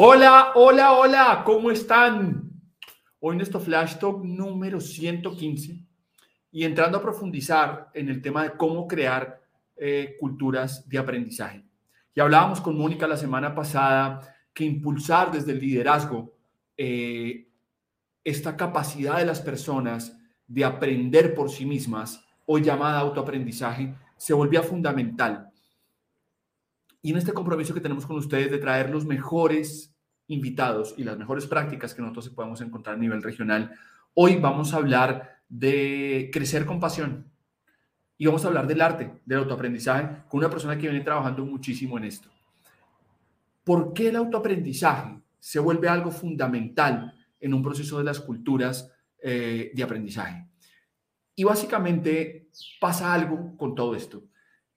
Hola, hola, hola, ¿cómo están? Hoy nuestro Flash Talk número 115 y entrando a profundizar en el tema de cómo crear eh, culturas de aprendizaje. Y hablábamos con Mónica la semana pasada que impulsar desde el liderazgo eh, esta capacidad de las personas de aprender por sí mismas, hoy llamada autoaprendizaje, se volvía fundamental y en este compromiso que tenemos con ustedes de traer los mejores invitados y las mejores prácticas que nosotros podemos encontrar a nivel regional, hoy vamos a hablar de crecer con pasión. Y vamos a hablar del arte, del autoaprendizaje, con una persona que viene trabajando muchísimo en esto. ¿Por qué el autoaprendizaje se vuelve algo fundamental en un proceso de las culturas eh, de aprendizaje? Y básicamente pasa algo con todo esto.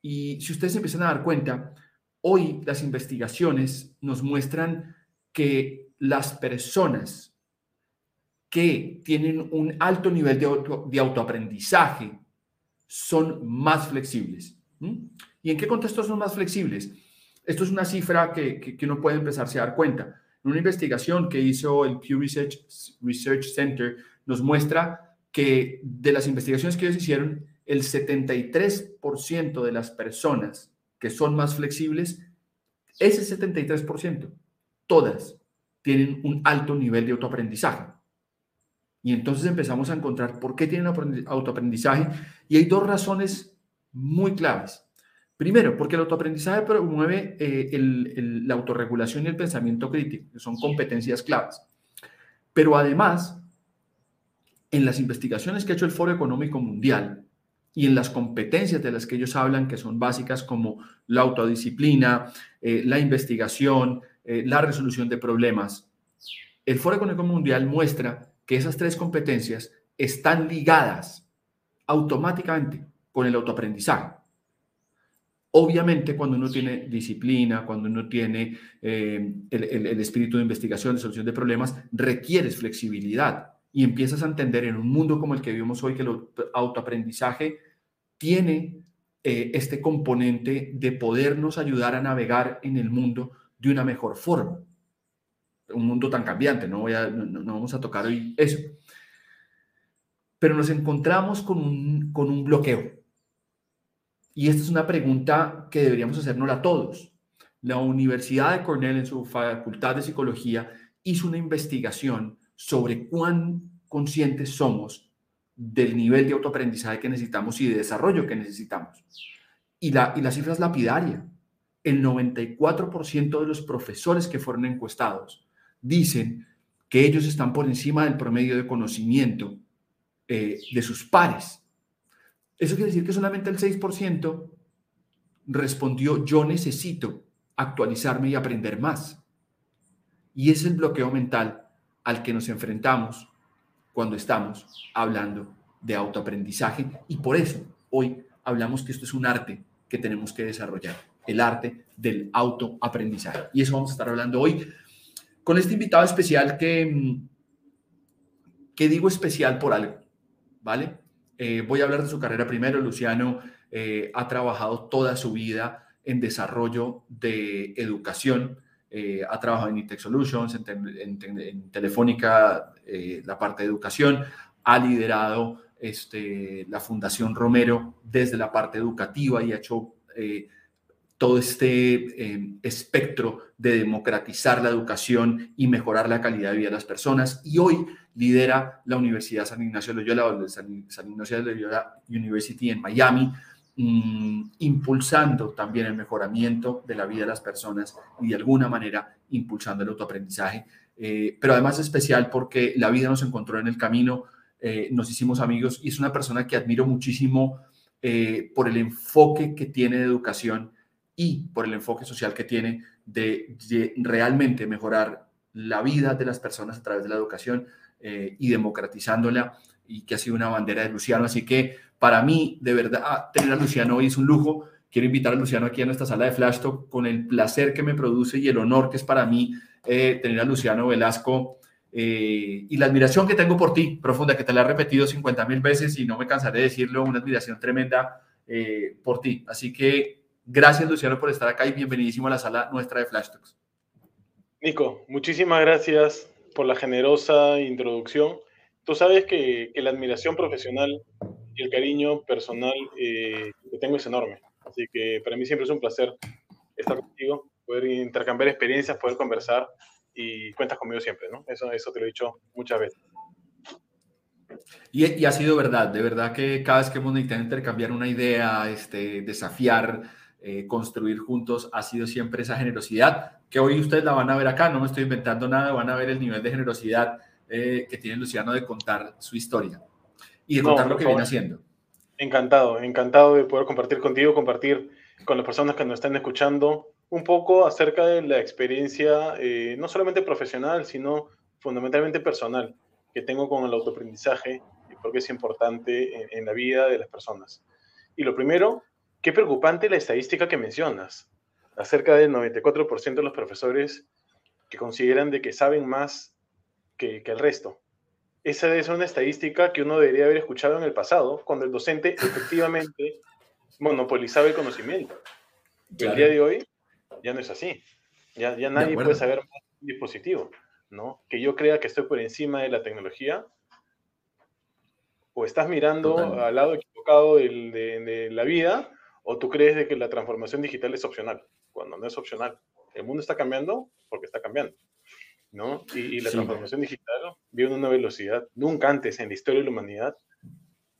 Y si ustedes empiezan a dar cuenta, Hoy las investigaciones nos muestran que las personas que tienen un alto nivel de, autoaprendizaje son más flexibles. ¿Y en qué contexto son más flexibles? Esto es una cifra que, uno puede empezarse a dar cuenta. En una investigación que hizo el Pew Research, Research Center nos muestra que de las investigaciones que ellos hicieron, el 73% de las personas que son más flexibles, ese 73%, todas tienen un alto nivel de autoaprendizaje. Y entonces empezamos a encontrar por qué tienen autoaprendizaje y hay dos razones muy claves. Primero, porque el autoaprendizaje promueve eh, la autorregulación y el pensamiento crítico, que son competencias claves. Pero además, en las investigaciones que ha hecho el Foro Económico Mundial, y en las competencias de las que ellos hablan, que son básicas como la autodisciplina, eh, la investigación, eh, la resolución de problemas. El Foro Económico Mundial muestra que esas tres competencias están ligadas automáticamente con el autoaprendizaje. Obviamente, cuando uno tiene disciplina, cuando uno tiene eh, el, el espíritu de investigación, de solución de problemas, requieres flexibilidad y empiezas a entender en un mundo como el que vivimos hoy que el autoaprendizaje tiene eh, este componente de podernos ayudar a navegar en el mundo de una mejor forma. Un mundo tan cambiante, no, voy a, no, vamos a tocar hoy eso. Pero nos encontramos con un, con un bloqueo. y esta es una pregunta que deberíamos hacernos a todos. La Universidad de Cornell en su facultad de psicología hizo una investigación sobre cuán conscientes somos del nivel de autoaprendizaje que necesitamos y de desarrollo que necesitamos. Y la, y la cifra es lapidaria. El 94% de los profesores que fueron encuestados dicen que ellos están por encima del promedio de conocimiento eh, de sus pares. Eso quiere decir que solamente el 6% respondió yo necesito actualizarme y aprender más. Y es el bloqueo mental al que nos enfrentamos cuando estamos hablando de autoaprendizaje y por eso hoy hablamos que esto es un arte que tenemos que desarrollar, el arte del autoaprendizaje. Y eso vamos a estar hablando hoy con este invitado especial que, mm, que digo especial por algo, ¿vale? Eh, voy a hablar de su carrera primero. Luciano eh, ha trabajado toda su vida en desarrollo de educación. Eh, ha trabajado en Intech Solutions, en, Telefónica, la parte de educación. Ha liderado este, la Fundación Romero desde la parte educativa y ha hecho todo este eh, espectro de democratizar la educación y mejorar la calidad de vida de las personas. Y hoy lidera la Universidad San Ignacio de Loyola, San, Ignacio Loyola University en Miami, mm, impulsando también el mejoramiento de la vida de las personas y de alguna manera impulsando el autoaprendizaje. Eh, pero además es especial porque la vida nos encontró en el camino, eh, nos hicimos amigos y es una persona que admiro muchísimo por el enfoque que tiene de educación y por el enfoque social que tiene de, realmente mejorar la vida de las personas a través de la educación eh, y democratizándola y que ha sido una bandera de Luciano. Así que para mí, de verdad, ah, tener a Luciano hoy es un lujo. Quiero invitar a Luciano aquí a nuestra sala de Flash Talk con el placer que me produce y el honor que es para mí eh, tener a Luciano Velasco eh, y la admiración que tengo por ti, profunda, que te la he repetido 50 mil veces y no me cansaré de decirlo, una admiración tremenda por ti. Así que Gracias, Luciano, por estar acá y bienvenidísimo a la sala nuestra de Flash Talks. Nico, muchísimas gracias por la generosa introducción. Tú sabes que, la admiración profesional y el cariño personal eh, que tengo es enorme. Así que para mí siempre es un placer estar contigo, poder intercambiar experiencias, poder conversar y cuentas conmigo siempre, ¿no? Eso, eso te lo he dicho muchas veces. Y, y, ha sido verdad, de verdad que cada vez que hemos intentado intercambiar una idea, este, desafiar eh, construir juntos ha sido siempre esa generosidad, que hoy ustedes la van a ver acá, no me estoy inventando nada, van a ver el nivel de generosidad eh, que tiene Luciano de contar su historia y de contar lo que viene haciendo. Encantado, encantado de poder compartir contigo, compartir con las personas que nos están escuchando un poco acerca de la experiencia, eh, no solamente profesional, sino fundamentalmente personal, que tengo con el autoaprendizaje y por qué es importante en la vida de las personas. Y lo primero Qué preocupante la estadística que mencionas. Acerca del 94% de los profesores que consideran de que saben más que, el resto. Esa es una estadística que uno debería haber escuchado en el pasado, cuando el docente efectivamente monopolizaba el conocimiento. El día de hoy ya no es así. Ya, ya nadie puede saber más de un dispositivo. ¿no? Que yo crea que estoy por encima de la tecnología, o estás mirando al lado equivocado de, la vida, ¿O tú crees de que la transformación digital es opcional? Cuando no es opcional. El mundo está cambiando porque está cambiando. ¿No? Y, la transformación digital viene a una velocidad nunca antes en la historia de la humanidad.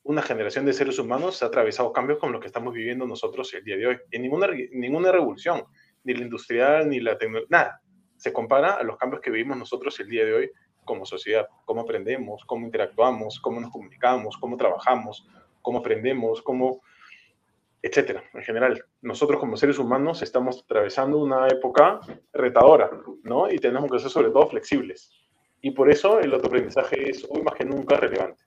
Una generación de seres humanos ha atravesado cambios como los que estamos viviendo nosotros el día de hoy. En ninguna, ninguna revolución, ni la industrial, ni la tecnología, nada, se compara a los cambios que vivimos nosotros el día de hoy como sociedad. Cómo aprendemos, cómo interactuamos, cómo nos comunicamos, cómo trabajamos, cómo aprendemos, cómo etcétera, en general. Nosotros como seres humanos estamos atravesando una época retadora, ¿no? Y tenemos que ser sobre todo flexibles. Y por eso el autoaprendizaje es hoy más que nunca relevante.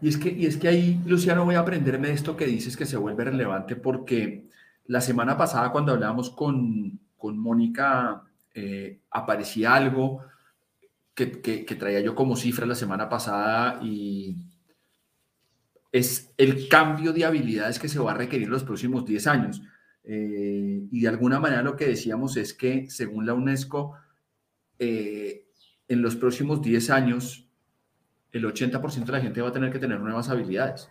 Y es que, y es que ahí, Luciano, voy a aprenderme esto que dices que se vuelve relevante porque la semana pasada cuando hablábamos con, con Mónica eh, aparecía algo que, que, que traía yo como cifra la semana pasada y, es el cambio de habilidades que se va a requerir los próximos 10 años. Eh, y de alguna manera lo que decíamos es que, según la UNESCO, eh, en los próximos 10 años, el 80% de la gente va a tener que tener nuevas habilidades.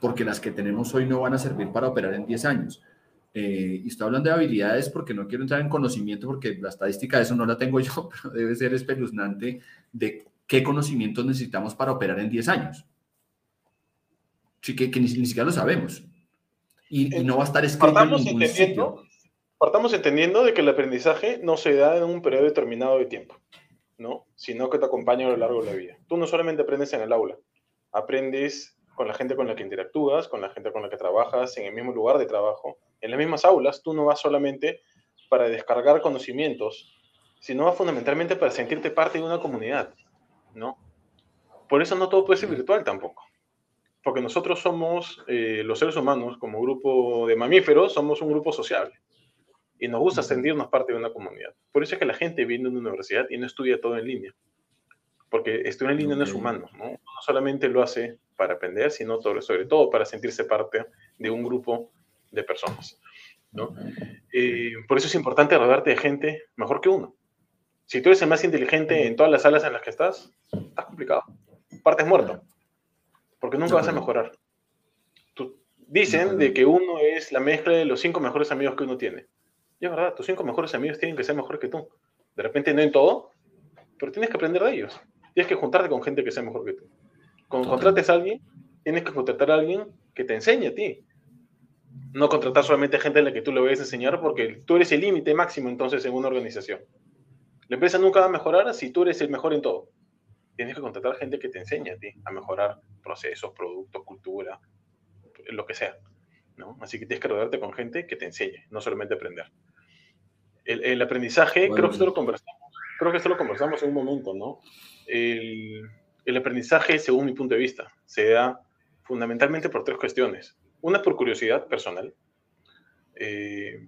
porque las que tenemos hoy no van a servir para operar en 10 años. Eh, y estoy hablando de habilidades porque no quiero entrar en conocimiento porque la estadística de eso no la tengo yo, pero debe ser espeluznante de qué conocimientos necesitamos para operar en 10 años. Sí, que, ni, siquiera lo sabemos. Y, no va a estar escrito partamos en entendiendo, Partamos entendiendo de que el aprendizaje no se da en un periodo determinado de tiempo, ¿no? Sino que te acompaña a lo largo de la vida. Tú no solamente aprendes en el aula, aprendes con la gente con la que interactúas, con la gente con la que trabajas, en el mismo lugar de trabajo, en las mismas aulas, tú no vas solamente para descargar conocimientos, sino fundamentalmente para sentirte parte de una comunidad, ¿no? Por eso no todo puede ser virtual tampoco. Porque nosotros somos, eh, los seres humanos, como grupo de mamíferos, somos un grupo sociable. Y nos gusta sentirnos parte de una comunidad. Por eso es que la gente viene a una universidad y no estudia todo en línea. Porque estudiar en línea no es humano, ¿no? No solamente lo hace para aprender, sino sobre todo para sentirse parte de un grupo de personas. ¿no? Eh, por eso es importante rodearte de gente mejor que uno. Si tú eres el más inteligente en todas las salas en las que estás, estás complicado. Partes muerto. Porque nunca vas a mejorar. dicen de que uno es la mezcla de los cinco mejores amigos que uno tiene. Y es verdad, tus cinco mejores amigos tienen que ser mejor que tú. De repente no en todo, pero tienes que aprender de ellos. Tienes que juntarte con gente que sea mejor que tú. Cuando contrates a alguien, tienes que contratar a alguien que te enseñe a ti no contratar solamente gente a la que tú le vayas a enseñar porque tú eres el límite máximo entonces en una organización. La empresa nunca va a mejorar si tú eres el mejor en todo. Tienes que contratar gente que te enseñe a ti a mejorar procesos, productos, cultura, lo que sea. ¿no? Así que tienes que rodearte con gente que te enseñe, no solamente aprender. El, aprendizaje, creo, que esto lo conversamos, creo que esto lo conversamos en un momento, ¿no? El, el aprendizaje, según mi punto de vista, se da fundamentalmente por tres cuestiones. Una por curiosidad personal. Eh,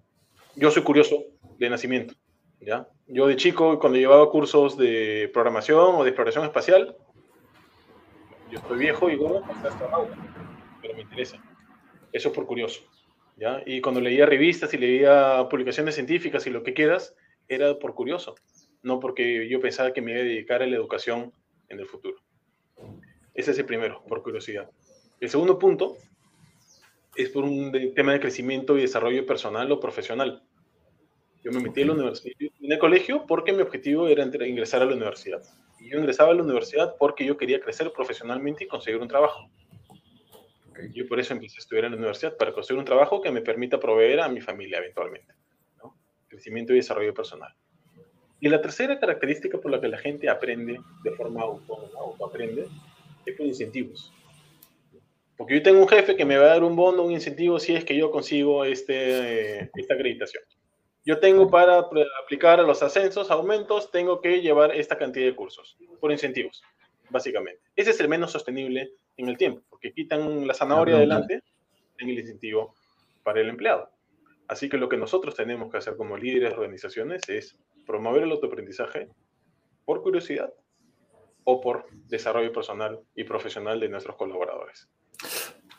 yo soy curioso de nacimiento, ¿ya? Yo de chico, cuando llevaba cursos de programación o de exploración espacial, yo estoy viejo y hasta pero me interesa. Eso es por curioso, ¿ya? Y cuando leía revistas y leía publicaciones científicas y lo que quieras, era por curioso, no porque yo pensaba que me iba a dedicar a la educación en el futuro. Ese es el primero, por curiosidad. El segundo punto es por un tema de crecimiento y desarrollo personal o profesional. Yo me metí en la universidad, en el colegio porque mi objetivo era ingresar a la universidad. Y yo ingresaba a la universidad porque yo quería crecer profesionalmente y conseguir un trabajo. Yo por eso empecé a estudiar en la universidad, para conseguir un trabajo que me permita proveer a mi familia eventualmente. Crecimiento y desarrollo personal. Y la tercera característica por la que la gente aprende de forma autónoma, aprende es por incentivos. Porque yo tengo un jefe que me va a dar un bono, un incentivo si es que yo consigo este, esta acreditación. Yo tengo para aplicar a los ascensos, aumentos, tengo que llevar esta cantidad de cursos por incentivos, básicamente. Ese es el menos sostenible en el tiempo, porque quitan la zanahoria adelante en el incentivo para el empleado. Así que lo que nosotros tenemos que hacer como líderes de organizaciones es promover el autoaprendizaje por curiosidad o por desarrollo personal y profesional de nuestros colaboradores.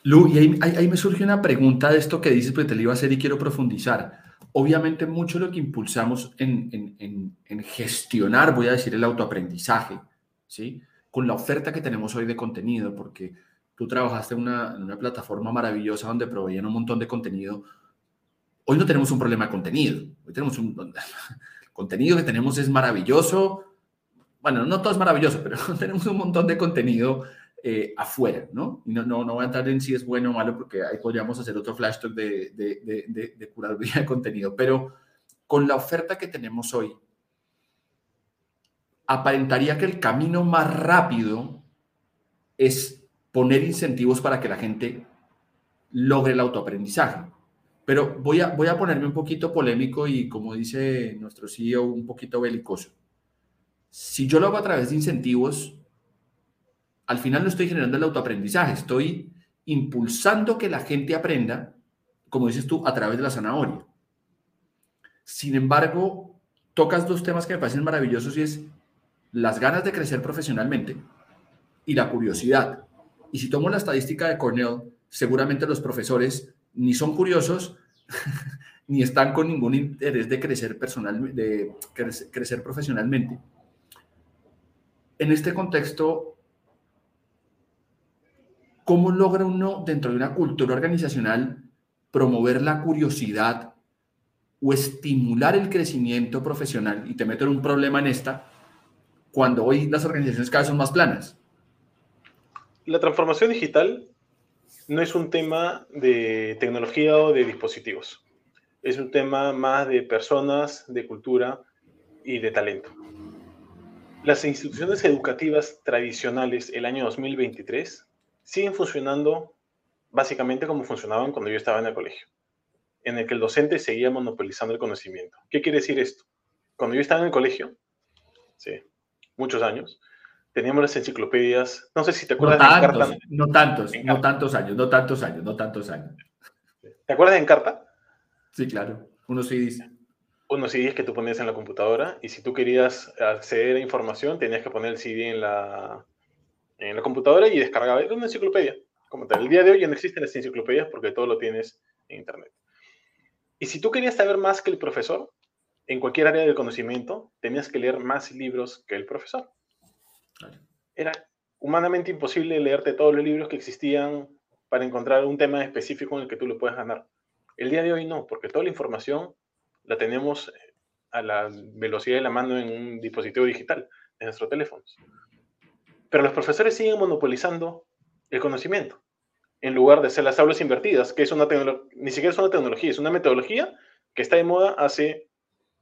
Lu, y ahí, me surge una pregunta de esto que dices, porque te lo iba a hacer y quiero profundizar. Obviamente mucho lo que impulsamos en, gestionar, voy a decir, el autoaprendizaje, ¿sí? Con la oferta que tenemos hoy de contenido, porque tú trabajaste en una, una plataforma maravillosa donde proveían un montón de contenido. Hoy no tenemos un problema de contenido. Hoy tenemos un... El contenido que tenemos es maravilloso. Bueno, no todo es maravilloso, pero tenemos un montón de contenido eh, afuera, ¿no? Y no, no, no voy a entrar en si es bueno o malo porque ahí podríamos hacer otro flash talk de, de, de, de, curaduría de contenido, pero con la oferta que tenemos hoy, aparentaría que el camino más rápido es poner incentivos para que la gente logre el autoaprendizaje. Pero voy a, voy a ponerme un poquito polémico y, como dice nuestro CEO, un poquito belicoso. Si yo lo hago a través de incentivos, al final no estoy generando el autoaprendizaje, estoy impulsando que la gente aprenda, como dices tú, a través de la zanahoria. Sin embargo, tocas dos temas que me parecen maravillosos y es las ganas de crecer profesionalmente y la curiosidad. Y si tomo la estadística de Cornell, seguramente los profesores ni son curiosos ni están con ningún interés de crecer personal, de crecer profesionalmente. En este contexto, ¿cómo logra uno dentro de una cultura organizacional promover la curiosidad o estimular el crecimiento profesional? Y te meto en un problema en esta, cuando hoy las organizaciones cada vez son más planas. La transformación digital no es un tema de tecnología o de dispositivos. Es un tema más de personas, de cultura y de talento. Las instituciones educativas tradicionales el año 2023 siguen funcionando básicamente como funcionaban cuando yo estaba en el colegio, en el que el docente seguía monopolizando el conocimiento. ¿Qué quiere decir esto? Cuando yo estaba en el colegio, sí, muchos años, teníamos las enciclopedias, no sé si te acuerdas no tantos, de Encarta. No tantos, no tantos años, no tantos años, no tantos años. ¿Te acuerdas de Encarta? Sí, claro, unos CDs. Unos CDs que tú ponías en la computadora y si tú querías acceder a información tenías que poner el CD en la, en la computadora y descargaba. Una enciclopedia. Como tal. El día de hoy ya no existen las enciclopedias porque todo lo tienes en Internet. Y si tú querías saber más que el profesor, en cualquier área del conocimiento, tenías que leer más libros que el profesor. Era humanamente imposible leerte todos los libros que existían para encontrar un tema específico en el que tú lo puedas ganar. El día de hoy no, porque toda la información la tenemos a la velocidad de la mano en un dispositivo digital, en nuestros teléfonos. Pero los profesores siguen monopolizando el conocimiento, en lugar de hacer las aulas invertidas, que es una ni siquiera es una tecnología, es una metodología que está de moda hace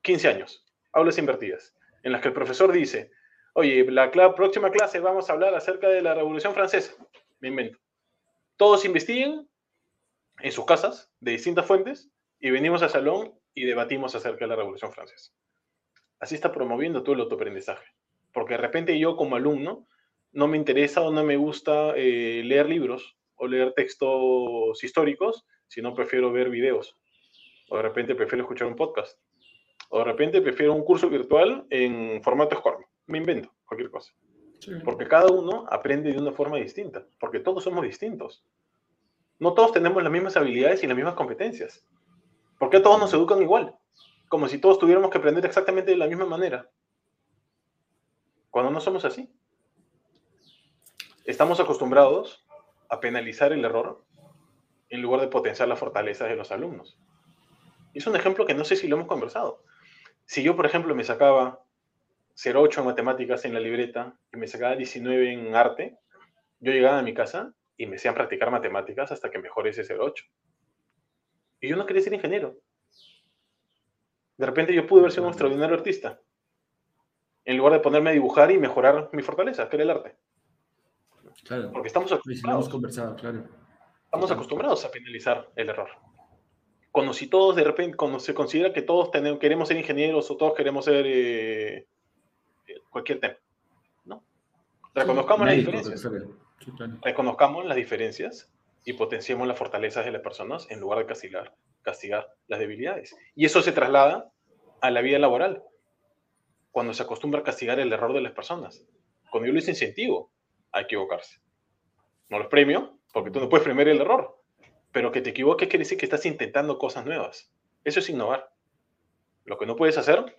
15 años. Aulas invertidas, en las que el profesor dice, Oye, la próxima clase vamos a hablar acerca de la Revolución Francesa. Me invento. Todos investiguen en sus casas de distintas fuentes y venimos al salón y debatimos acerca de la Revolución Francesa. Así está promoviendo todo el autoaprendizaje. Porque de repente yo como alumno no me interesa o no me gusta eh, leer libros o leer textos históricos, sino prefiero ver videos. O de repente prefiero escuchar un podcast. O de repente prefiero un curso virtual en formato Scorm me invento cualquier cosa. Porque cada uno aprende de una forma distinta, porque todos somos distintos. No todos tenemos las mismas habilidades y las mismas competencias. ¿Por qué todos nos educan igual? Como si todos tuviéramos que aprender exactamente de la misma manera. Cuando no somos así. Estamos acostumbrados a penalizar el error en lugar de potenciar las fortalezas de los alumnos. es un ejemplo que no sé si lo hemos conversado. Si yo, por ejemplo, me sacaba 0,8 en matemáticas en la libreta y me sacaba 19 en arte, yo llegaba a mi casa y me hacían practicar matemáticas hasta que mejore ese 0,8. Y yo no quería ser ingeniero. De repente yo pude haber sido un extraordinario artista. En lugar de ponerme a dibujar y mejorar mi fortaleza, que era el arte. Claro. Porque estamos acostumbrados. conversado, claro. Estamos acostumbrados a penalizar el error. Cuando si todos de repente, cuando se considera que todos tenemos, queremos ser ingenieros o todos queremos ser eh, cualquier tema. ¿no? Reconozcamos las diferencias. Reconozcamos las diferencias y potenciemos las fortalezas de las personas en lugar de castigar, castigar las debilidades. Y eso se traslada a la vida laboral, cuando se acostumbra a castigar el error de las personas. Cuando yo les incentivo a equivocarse. No los premio, porque tú no puedes premiar el error. Pero que te equivoques quiere decir que estás intentando cosas nuevas. Eso es innovar. Lo que no puedes hacer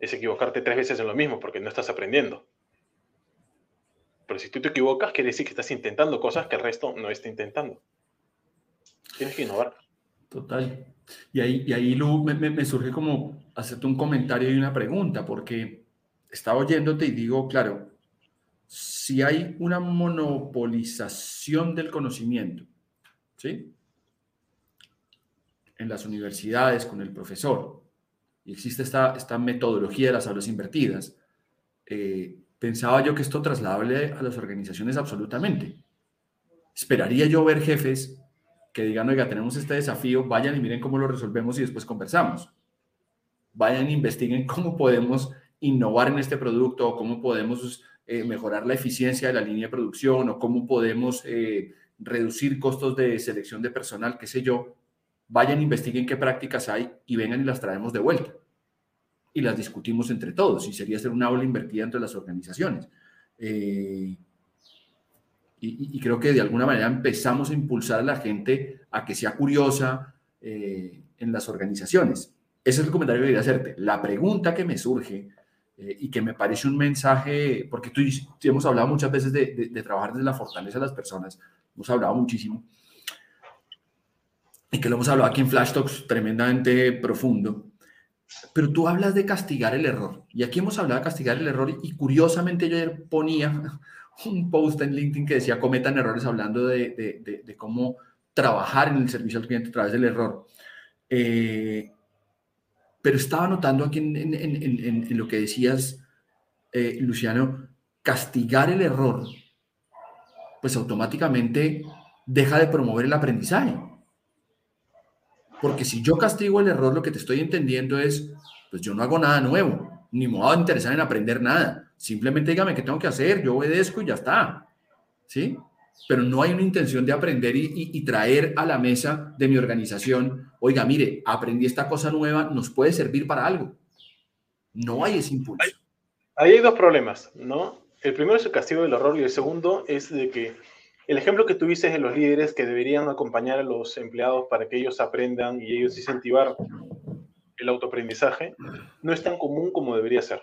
es equivocarte tres veces en lo mismo porque no estás aprendiendo. Pero si tú te equivocas, quiere decir que estás intentando cosas que el resto no está intentando. Tienes que innovar. Total. Y ahí, y ahí Lu, me, me, surge como hacerte un comentario y una pregunta, porque estaba oyéndote y digo, claro, si hay una monopolización del conocimiento, ¿sí? En las universidades con el profesor, y existe esta, esta metodología de las aulas invertidas, eh, pensaba yo que esto trasladable a las organizaciones absolutamente. Esperaría yo ver jefes que digan, oiga, tenemos este desafío, vayan y miren cómo lo resolvemos y después conversamos. Vayan e investiguen cómo podemos innovar en este producto o cómo podemos eh, mejorar la eficiencia de la línea de producción o cómo podemos eh, reducir costos de selección de personal, qué sé yo, vayan, investiguen qué prácticas hay y vengan y las traemos de vuelta. Y las discutimos entre todos, y sería hacer una aula invertida entre las organizaciones. Eh, y, creo que de alguna manera empezamos a impulsar a la gente a que sea curiosa en las organizaciones. Ese es el comentario que quería hacerte. La pregunta que me surge eh, y que me parece un mensaje, porque tú hemos hablado muchas veces de, trabajar desde la fortaleza de las personas, hemos hablado muchísimo, y que lo hemos hablado aquí en Flash Talks tremendamente profundo, pero tú hablas de castigar el error, y aquí hemos hablado de castigar el error, y curiosamente yo ayer ponía un post en LinkedIn que decía cometan errores hablando de, de cómo trabajar en el servicio al cliente a través del error. Eh, pero estaba notando aquí en, lo que decías, eh, Luciano, castigar el error, pues automáticamente deja de promover el aprendizaje. Porque si yo castigo el error, lo que te estoy entendiendo es, pues yo no hago nada nuevo, ni me voy a interesar en aprender nada. Simplemente dígame qué tengo que hacer, yo obedezco y ya está. ¿Sí? Pero no hay una intención de aprender y, traer a la mesa de mi organización, oiga, mire, aprendí esta cosa nueva, nos puede servir para algo. No hay ese impulso. Ahí hay dos problemas, ¿no? El primero es el castigo del error y el segundo es de que el ejemplo que tuviste de los líderes que deberían acompañar a los empleados para que ellos aprendan y ellos incentivar el autoaprendizaje no es tan común como debería ser.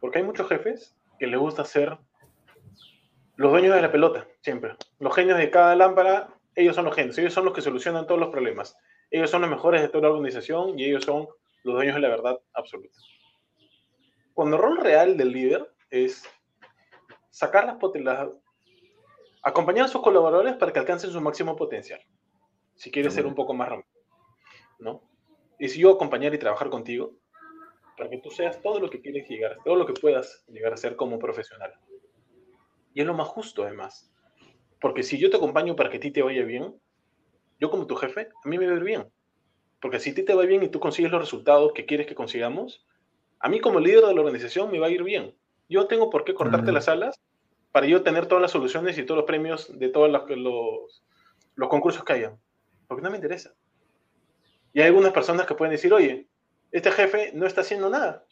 Porque hay muchos jefes que les gusta hacer los dueños de la pelota, siempre. Los genios de cada lámpara, ellos son los genios, ellos son los que solucionan todos los problemas. Ellos son los mejores de toda la organización y ellos son los dueños de la verdad absoluta. Cuando el rol real del líder es sacar las potencialidades, acompañar a sus colaboradores para que alcancen su máximo potencial. Si quieres ser un poco más romántico, ¿no? Y si yo acompañar y trabajar contigo para que tú seas todo lo que quieres llegar, todo lo que puedas llegar a ser como profesional. Y es lo más justo, además. Porque si yo te acompaño para que a ti te vaya bien, yo como tu jefe, a mí me va a ir bien. Porque si a ti te va bien y tú consigues los resultados que quieres que consigamos, a mí como líder de la organización me va a ir bien. Yo tengo por qué cortarte las alas para yo tener todas las soluciones y todos los premios de todos los, los, los concursos que hayan. Porque no me interesa. Y hay algunas personas que pueden decir, oye, este jefe no está haciendo nada,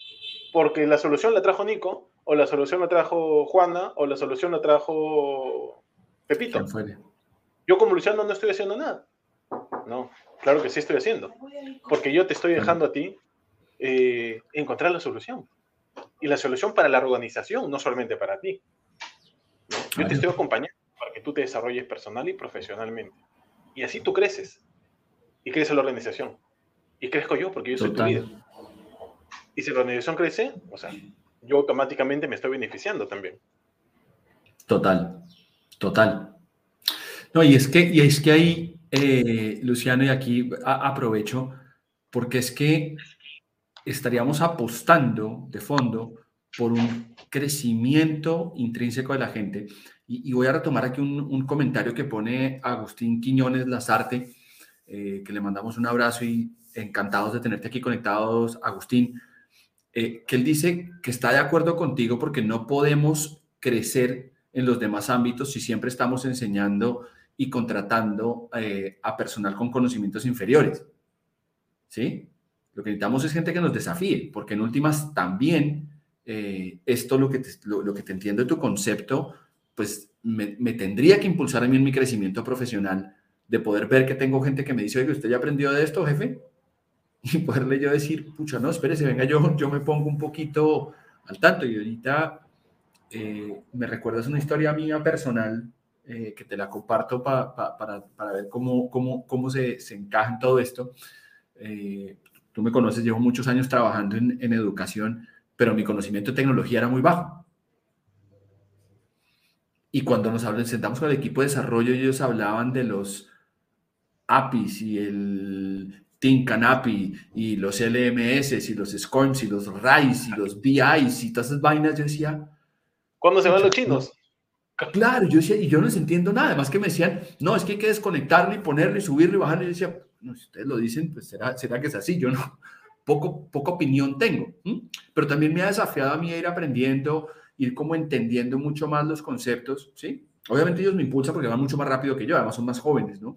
porque la solución la trajo Nico, o la solución la trajo Juana, o la solución la trajo Pepito. Yo como Luciano no estoy haciendo nada. No, claro que sí estoy haciendo. Porque yo te estoy dejando a ti eh, encontrar la solución. Y la solución para la organización, no solamente para ti. Yo te estoy acompañando para que tú te desarrolles personal y profesionalmente. Y así tú creces. Y crece la organización. Y crezco yo porque yo soy tu líder. Y si la organización crece, o sea, yo automáticamente me estoy beneficiando también. Total, total. No, y es que, y es que ahí, eh, Luciano, y aquí aprovecho, porque es que estaríamos apostando de fondo por un crecimiento intrínseco de la gente. Y, voy a retomar aquí un, comentario que pone Agustín Quiñones Lazarte, eh, que le mandamos un abrazo y encantados de tenerte aquí conectados, Agustín. Eh, que él dice que está de acuerdo contigo porque no podemos crecer en los demás ámbitos si siempre estamos enseñando y contratando eh, a personal con conocimientos inferiores. ¿Sí? Lo que necesitamos es gente que nos desafíe, porque en últimas también eh, esto lo que, te, lo, que te entiendo de tu concepto, pues me, me, tendría que impulsar a mí en mi crecimiento profesional de poder ver que tengo gente que me dice, oye, ¿usted ya aprendió de esto, jefe? y poderle yo decir, pucha, no, espérese, venga, yo, yo me pongo un poquito al tanto. Y ahorita eh, me recuerdas una historia mía personal eh, que te la comparto para, para, ver cómo, cómo, cómo se, se, encaja en todo esto. Eh, tú me conoces, llevo muchos años trabajando en, en educación, pero mi conocimiento de tecnología era muy bajo. Y cuando nos hablan, sentamos con el equipo de desarrollo, ellos hablaban de los APIs y el Canapi y los LMS y los SCORMs y los RAIs y los BIs y todas esas vainas, yo decía... ¿Cuándo se van los chinos? Claro, yo decía, y yo no les entiendo nada, además que me decían, no, es que hay que desconectarlo y ponerlo y subirlo y bajarlo, y yo decía, no, si ustedes lo dicen, pues será, será que es así, yo no, poco, poca opinión tengo, pero también me ha desafiado a mí a ir aprendiendo, ir como entendiendo mucho más los conceptos, ¿sí? Obviamente ellos me impulsan porque van mucho más rápido que yo, además son más jóvenes, ¿no?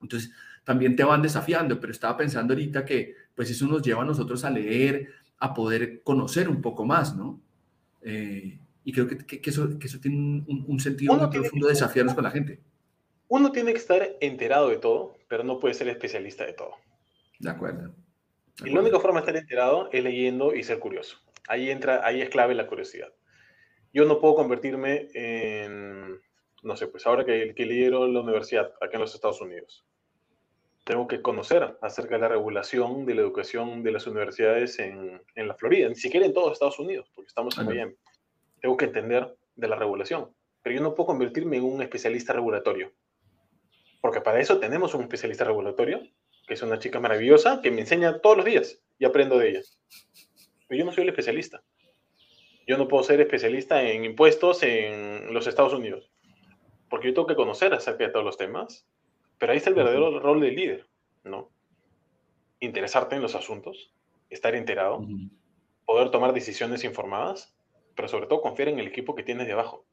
Entonces, también te van desafiando, pero estaba pensando ahorita que pues eso nos lleva a nosotros a leer, a poder conocer un poco más, ¿no? Eh, y creo que, que, eso, que, eso, tiene un, sentido muy profundo de desafiarnos con la gente. Uno tiene que estar enterado de todo, pero no puede ser especialista de todo. De acuerdo. Y la única forma de estar enterado es leyendo y ser curioso. Ahí entra, ahí es clave la curiosidad. Yo no puedo convertirme en, no sé, pues ahora que, que lidero la universidad acá en los Estados Unidos, tengo que conocer acerca de la regulación de la educación de las universidades en, en la Florida, ni siquiera en todos Estados Unidos, porque estamos en Miami. Tengo que entender de la regulación, pero yo no puedo convertirme en un especialista regulatorio, porque para eso tenemos un especialista regulatorio, que es una chica maravillosa, que me enseña todos los días y aprendo de ella. Pero yo no soy el especialista. Yo no puedo ser especialista en impuestos en los Estados Unidos, porque yo tengo que conocer acerca de todos los temas, pero ahí está el verdadero rol del líder, ¿no? Interesarte en los asuntos, estar enterado, poder tomar decisiones informadas, pero sobre todo confiar en el equipo que tienes debajo.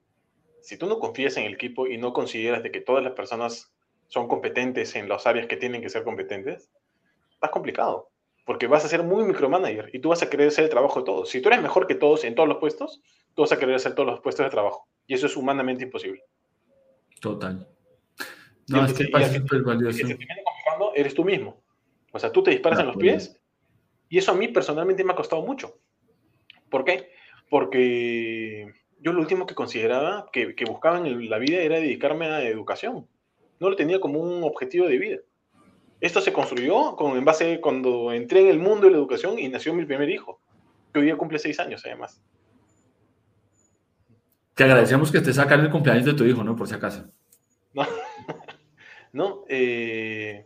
Si tú no confías en el equipo y no consideras de que todas las personas son competentes en las áreas que tienen que ser competentes, está complicado porque vas a ser muy micromanager y tú vas a querer hacer el trabajo de todos. Si tú eres mejor que todos en todos los puestos, tú vas a querer hacer todos los puestos de trabajo. Y eso es humanamente imposible. Total. No, es que valioso. Que se te viene eres tú mismo. O sea, tú te disparas en los pies y eso a mí personalmente me ha costado mucho. ¿Por qué? Porque yo lo último que consideraba que, que buscaba en la vida era dedicarme a educación. No lo tenía como un objetivo de vida. Esto se construyó con, en base cuando entré en el mundo de la educación y nació mi primer hijo, que hoy día cumple seis años además. Te agradecemos que estés acá en el cumpleaños de tu hijo, ¿no? Por si acaso. No, no eh,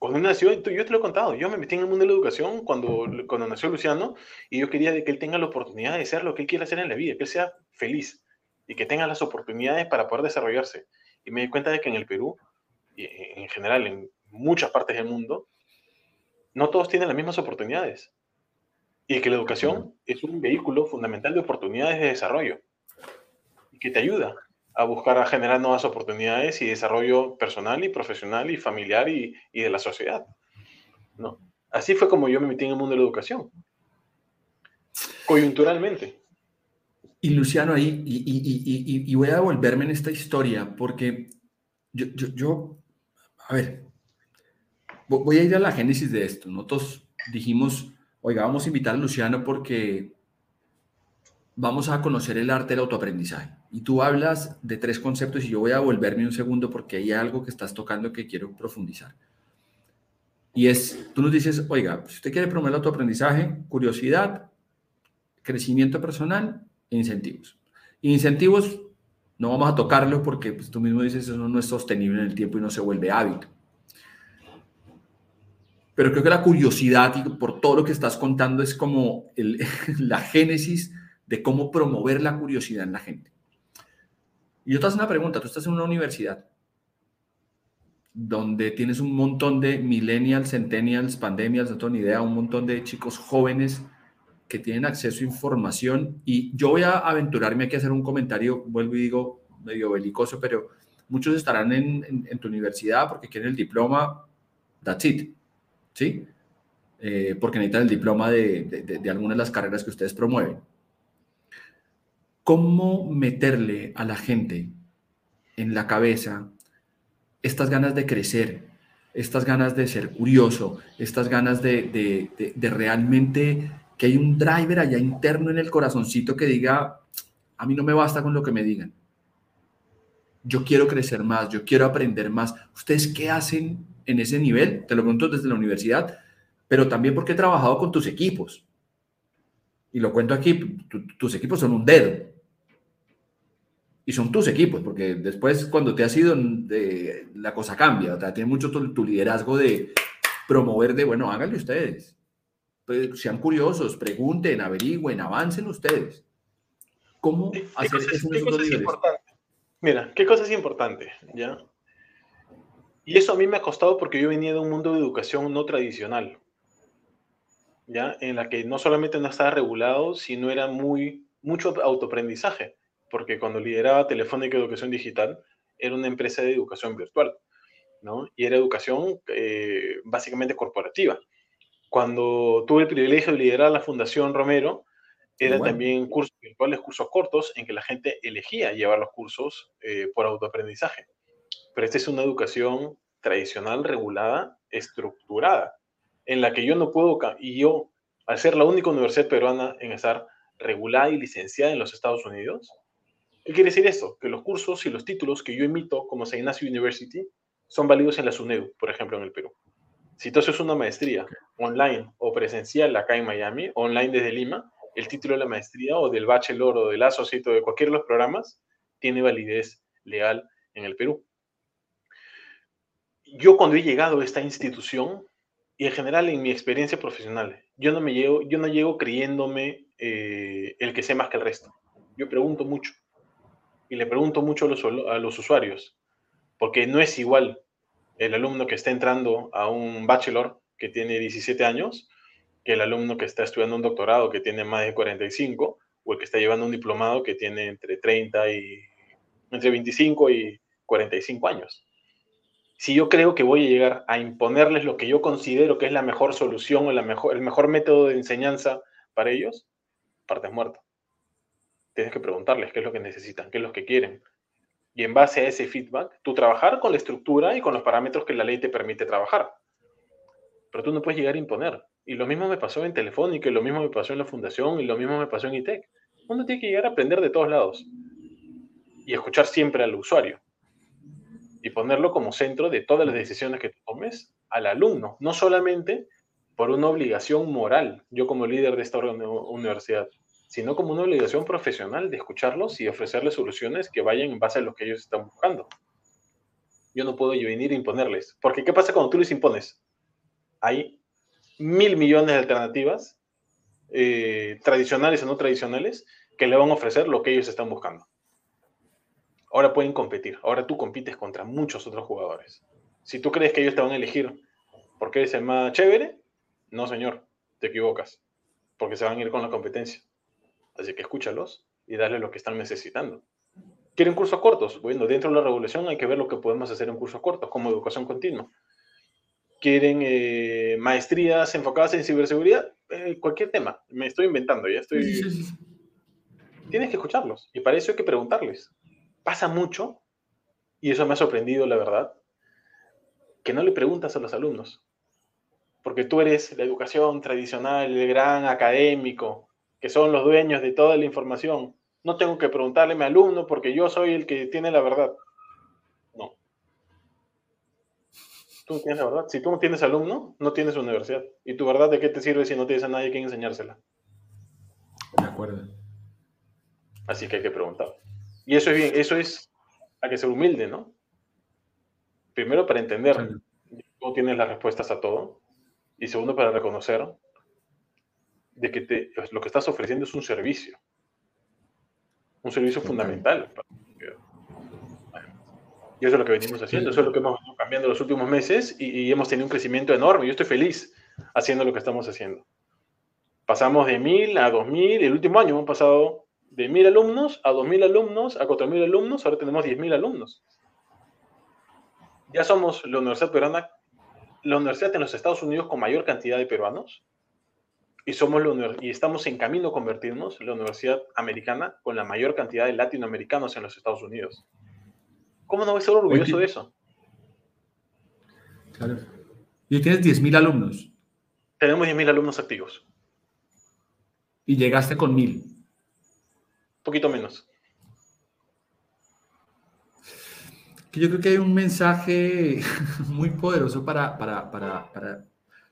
cuando nació, yo te lo he contado, yo me metí en el mundo de la educación cuando, cuando nació Luciano y yo quería que él tenga la oportunidad de ser lo que él quiera hacer en la vida, que él sea feliz y que tenga las oportunidades para poder desarrollarse. Y me di cuenta de que en el Perú, y en general en muchas partes del mundo, no todos tienen las mismas oportunidades. Y que la educación es un vehículo fundamental de oportunidades de desarrollo. Y que te ayuda a buscar, a generar nuevas oportunidades y desarrollo personal y profesional y familiar y, y de la sociedad. ¿no? Así fue como yo me metí en el mundo de la educación. Coyunturalmente. Y Luciano, ahí, y, y, y, voy a devolverme en esta historia, porque yo, yo, yo, a ver, voy a ir a la génesis de esto. Nosotros dijimos, oiga, vamos a invitar a Luciano porque vamos a conocer el arte del autoaprendizaje. Y tú hablas de tres conceptos y yo voy a volverme un segundo porque hay algo que estás tocando que quiero profundizar. Y es, tú nos dices, oiga, si usted quiere promover el autoaprendizaje, curiosidad, crecimiento personal e incentivos. incentivos no vamos a tocarlo porque pues, tú mismo dices, eso no es sostenible en el tiempo y no se vuelve hábito pero creo que la curiosidad y por todo lo que estás contando es como la génesis de cómo promover la curiosidad en la gente. Y yo te hago una pregunta, tú estás en una universidad donde tienes un montón de millennials, centennials, pandemias, no tengo ni idea, un montón de chicos jóvenes que tienen acceso a información y yo voy a aventurarme aquí a hacer un comentario, vuelvo y digo, medio belicoso, pero muchos estarán en, en tu universidad porque quieren el diploma, that's it ¿sí? Eh, porque necesitan el diploma de, de, algunas de las carreras que ustedes promueven. ¿Cómo meterle a la gente en la cabeza estas ganas de crecer, estas ganas de ser curioso, estas ganas de, de, realmente que hay un driver allá interno en el corazoncito que diga, a mí no me basta con lo que me digan. Yo quiero crecer más, yo quiero aprender más. ¿Ustedes qué hacen en ese nivel, te lo pregunto desde la universidad, pero también porque he trabajado con tus equipos. Y lo cuento aquí, tus equipos son un dedo. Y son tus equipos, porque después cuando te has ido, la cosa cambia. O sea, tiene mucho tu, liderazgo de promover de, bueno, háganle ustedes. Pues, sean curiosos, pregunten, averigüen, avancen ustedes. ¿Cómo hacer eso? Mira, ¿qué cosa es importante? ¿Ya? Y eso a mí me ha costado porque yo venía de un mundo de educación no tradicional, ¿ya? En la que no solamente no estaba regulado, sino era muy, mucho autoaprendizaje, porque cuando lideraba Telefónica Educación Digital, era una empresa de educación virtual, ¿no? Y era educación eh, básicamente corporativa. Cuando tuve el privilegio de liderar la Fundación Romero, era también cursos virtuales, cursos cortos, en que la gente elegía llevar los cursos eh, por autoaprendizaje pero esta es una educación tradicional, regulada, estructurada, en la que yo no puedo, y yo, al ser la única universidad peruana en estar regulada y licenciada en los Estados Unidos. ¿Qué quiere decir esto? Que los cursos y los títulos que yo emito como San Ignacio University son válidos en la SUNEDU, por ejemplo, en el Perú. Si tú haces una maestría online o presencial acá en Miami, online desde Lima, el título de la maestría o del bachelor o del associate o de cualquiera de los programas tiene validez legal en el Perú. Yo cuando he llegado a esta institución, y en general en mi experiencia profesional, yo no me llego, yo no llego creyéndome eh, el que sé más que el resto. Yo pregunto mucho y le pregunto mucho a los, a los usuarios, porque no es igual el alumno que está entrando a un bachelor que tiene 17 años que el alumno que está estudiando un doctorado que tiene más de 45 o el que está llevando un diplomado que tiene entre 30 y entre 25 y 45 años si yo creo que voy a llegar a imponerles lo que yo considero que es la mejor solución o el mejor método de enseñanza para ellos, partes muerto. Tienes que preguntarles qué es lo que necesitan, qué es lo que quieren. Y en base a ese feedback, tú trabajar con la estructura y con los parámetros que la ley te permite trabajar. Pero tú no puedes llegar a imponer. Y lo mismo me pasó en Telefónica, lo mismo me pasó en la Fundación, y lo mismo me pasó en ITEC. Uno tiene que llegar a aprender de todos lados y escuchar siempre al usuario y ponerlo como centro de todas las decisiones que tomes al alumno, no solamente por una obligación moral, yo como líder de esta universidad, sino como una obligación profesional de escucharlos y ofrecerles soluciones que vayan en base a lo que ellos están buscando. Yo no puedo venir a imponerles, porque ¿qué pasa cuando tú les impones? Hay mil millones de alternativas, eh, tradicionales o no tradicionales, que le van a ofrecer lo que ellos están buscando. Ahora pueden competir. Ahora tú compites contra muchos otros jugadores. Si tú crees que ellos te van a elegir porque eres el más chévere, no, señor, te equivocas. Porque se van a ir con la competencia. Así que escúchalos y dale lo que están necesitando. ¿Quieren cursos cortos? Bueno, dentro de la revolución hay que ver lo que podemos hacer en cursos cortos, como educación continua. ¿Quieren eh, maestrías enfocadas en ciberseguridad? Eh, cualquier tema. Me estoy inventando, ya estoy... Tienes que escucharlos y para eso hay que preguntarles pasa mucho, y eso me ha sorprendido, la verdad, que no le preguntas a los alumnos. Porque tú eres la educación tradicional, el gran académico, que son los dueños de toda la información. No tengo que preguntarle a mi alumno porque yo soy el que tiene la verdad. No. Tú tienes la verdad. Si tú no tienes alumno, no tienes universidad. ¿Y tu verdad de qué te sirve si no tienes a nadie que enseñársela? De acuerdo. Así que hay que preguntar. Y eso es bien, eso es a que ser humilde, ¿no? Primero para entender que no tienes las respuestas a todo. Y segundo para reconocer de que te, pues, lo que estás ofreciendo es un servicio. Un servicio fundamental. Y eso es lo que venimos haciendo, eso es lo que hemos venido cambiando los últimos meses y, y, hemos tenido un crecimiento enorme. Yo estoy feliz haciendo lo que estamos haciendo. Pasamos de mil a dos mil, el último año hemos pasado de 1.000 alumnos a 2.000 alumnos a 4.000 alumnos, ahora tenemos 10.000 alumnos. Ya somos la universidad peruana, la universidad en los Estados Unidos con mayor cantidad de peruanos y, somos y estamos en camino a convertirnos en la universidad americana con la mayor cantidad de latinoamericanos en los Estados Unidos. ¿Cómo no voy a ser orgulloso de eso? Claro. Y tienes 10.000 alumnos. Tenemos 10.000 alumnos activos. Y llegaste con 1.000 poquito menos. Yo creo que hay un mensaje muy poderoso para, para, para, para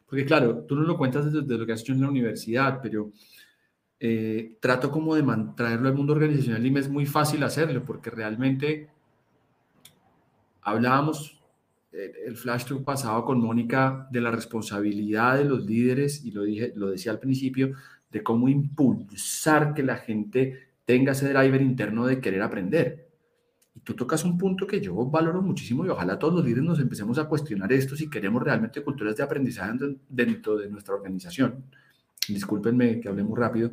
porque claro, tú no lo cuentas desde, lo que has hecho en la universidad, pero eh, trato como de traerlo al mundo organizacional y me es muy fácil hacerlo, porque realmente hablábamos eh, el flash talk pasado con Mónica de la responsabilidad de los líderes, y lo, dije, lo decía al principio, de cómo impulsar que la gente tenga ese driver interno de querer aprender. Y tú tocas un punto que yo valoro muchísimo y ojalá todos los líderes nos empecemos a cuestionar esto si queremos realmente culturas de aprendizaje dentro de nuestra organización. Discúlpenme que hable muy rápido.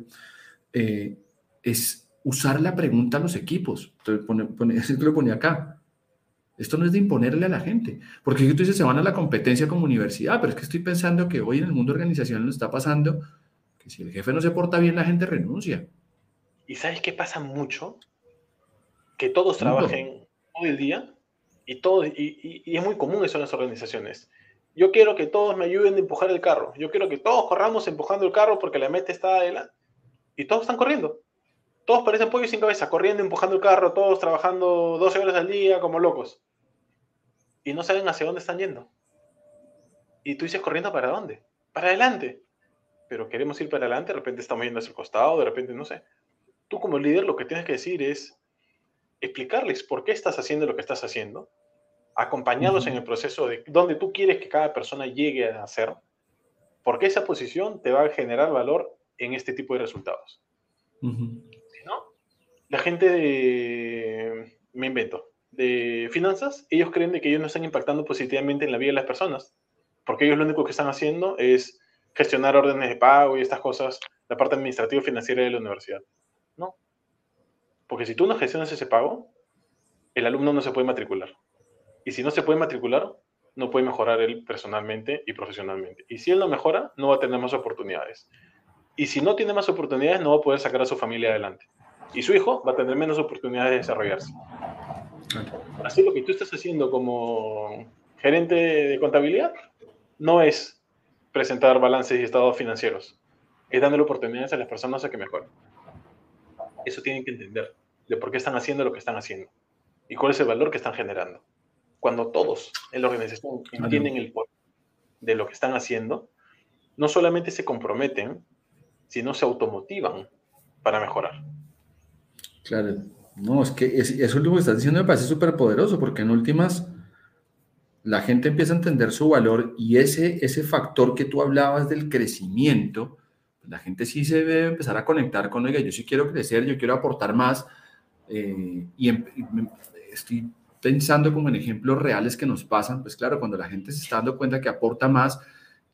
Eh, es usar la pregunta a los equipos. Entonces, pone, pone, lo ponía acá. Esto no es de imponerle a la gente, porque tú dices, se van a la competencia como universidad, pero es que estoy pensando que hoy en el mundo organizacional nos está pasando que si el jefe no se porta bien, la gente renuncia. ¿Y sabes qué pasa mucho? Que todos trabajen todo el día y, todo, y, es muy común eso en las organizaciones. Yo quiero que todos me ayuden a empujar el carro. Yo quiero que todos corramos empujando el carro porque la meta está adelante. y todos están corriendo. Todos parecen pollos sin cabeza, corriendo, empujando el carro, todos trabajando 12 horas al día como locos. Y no saben hacia dónde están yendo. Y tú dices, corriendo para dónde? Para adelante. Pero queremos ir para adelante, de repente estamos yendo hacia el costado, de repente no sé. Tú como líder lo que tienes que decir es explicarles por qué estás haciendo lo que estás haciendo, acompañarlos en el proceso de donde tú quieres que cada persona llegue a hacer, porque esa posición te va a generar valor en este tipo de resultados. Si no, la gente de, me invento, de finanzas, ellos creen de que ellos no están impactando positivamente en la vida de las personas, porque ellos lo único que están haciendo es gestionar órdenes de pago y estas cosas, la parte administrativa y financiera de la universidad. Porque si tú no gestionas ese pago, el alumno no se puede matricular. Y si no se puede matricular, no puede mejorar él personalmente y profesionalmente. Y si él no mejora, no va a tener más oportunidades. Y si no tiene más oportunidades, no va a poder sacar a su familia adelante. Y su hijo va a tener menos oportunidades de desarrollarse. Así lo que tú estás haciendo como gerente de contabilidad no es presentar balances y estados financieros, es dándole oportunidades a las personas a que mejoren. Eso tienen que entender de por qué están haciendo lo que están haciendo y cuál es el valor que están generando. Cuando todos en la organización entienden el poder de lo que están haciendo, no solamente se comprometen, sino se automotivan para mejorar. Claro, no, es que eso último que estás diciendo me parece súper poderoso, porque en últimas la gente empieza a entender su valor y ese, ese factor que tú hablabas del crecimiento, la gente sí se debe empezar a conectar con, oiga, yo sí quiero crecer, yo quiero aportar más, eh, y em, estoy pensando como en ejemplos reales que nos pasan, pues claro, cuando la gente se está dando cuenta que aporta más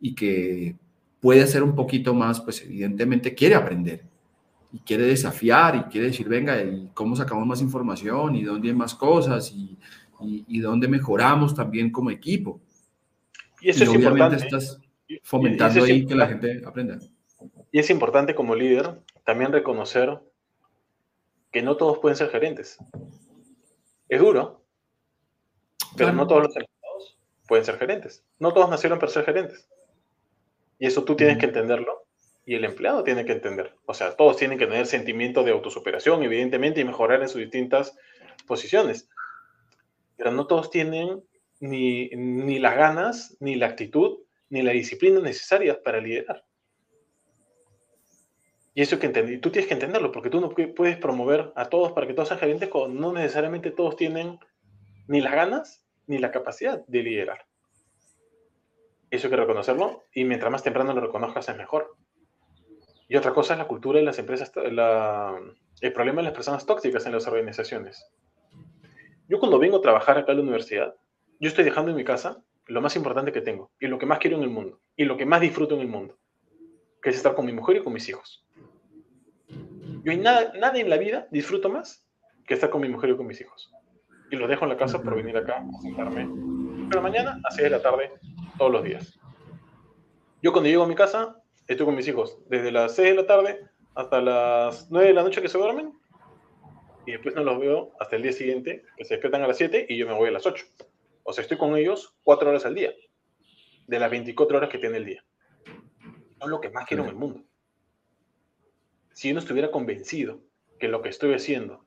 y que puede hacer un poquito más, pues evidentemente quiere aprender y quiere desafiar y quiere decir, venga, ¿y cómo sacamos más información y dónde hay más cosas y, y, dónde mejoramos también como equipo? Y eso es obviamente estás fomentando ahí que la gente aprenda. Y es importante como líder también reconocer que no todos pueden ser gerentes. Es duro, pero no todos los empleados pueden ser gerentes. No todos nacieron para ser gerentes. Y eso tú tienes que entenderlo y el empleado tiene que entender. O sea, todos tienen que tener sentimiento de autosuperación, evidentemente, y mejorar en sus distintas posiciones. Pero no todos tienen ni, ni las ganas, ni la actitud, ni la disciplina necesarias para liderar. Y eso que entendí, tú tienes que entenderlo, porque tú no puedes promover a todos para que todos sean gerentes cuando no necesariamente todos tienen ni las ganas ni la capacidad de liderar. Eso hay que reconocerlo y mientras más temprano lo reconozcas es mejor. Y otra cosa es la cultura de las empresas, el problema de las personas tóxicas en las organizaciones. Yo cuando vengo a trabajar acá a la universidad, yo estoy dejando en mi casa lo más importante que tengo y lo que más quiero en el mundo y lo que más disfruto en el mundo, que es estar con mi mujer y con mis hijos. Yo en nada, nada en la vida disfruto más que estar con mi mujer y con mis hijos y los dejo en la casa por venir acá a sentarme. Pero mañana a 6 de la tarde, todos los días. Yo cuando llego a mi casa, estoy con mis hijos desde las 6 de la tarde hasta las 9 de la noche que se duermen y después no los veo hasta el día siguiente, que se despiertan a las 7 y yo me voy a las 8. O sea, estoy con ellos 4 horas al día, de las 24 horas que tiene el día. Son lo que más quiero en el mundo. Si yo no estuviera convencido que lo que estoy haciendo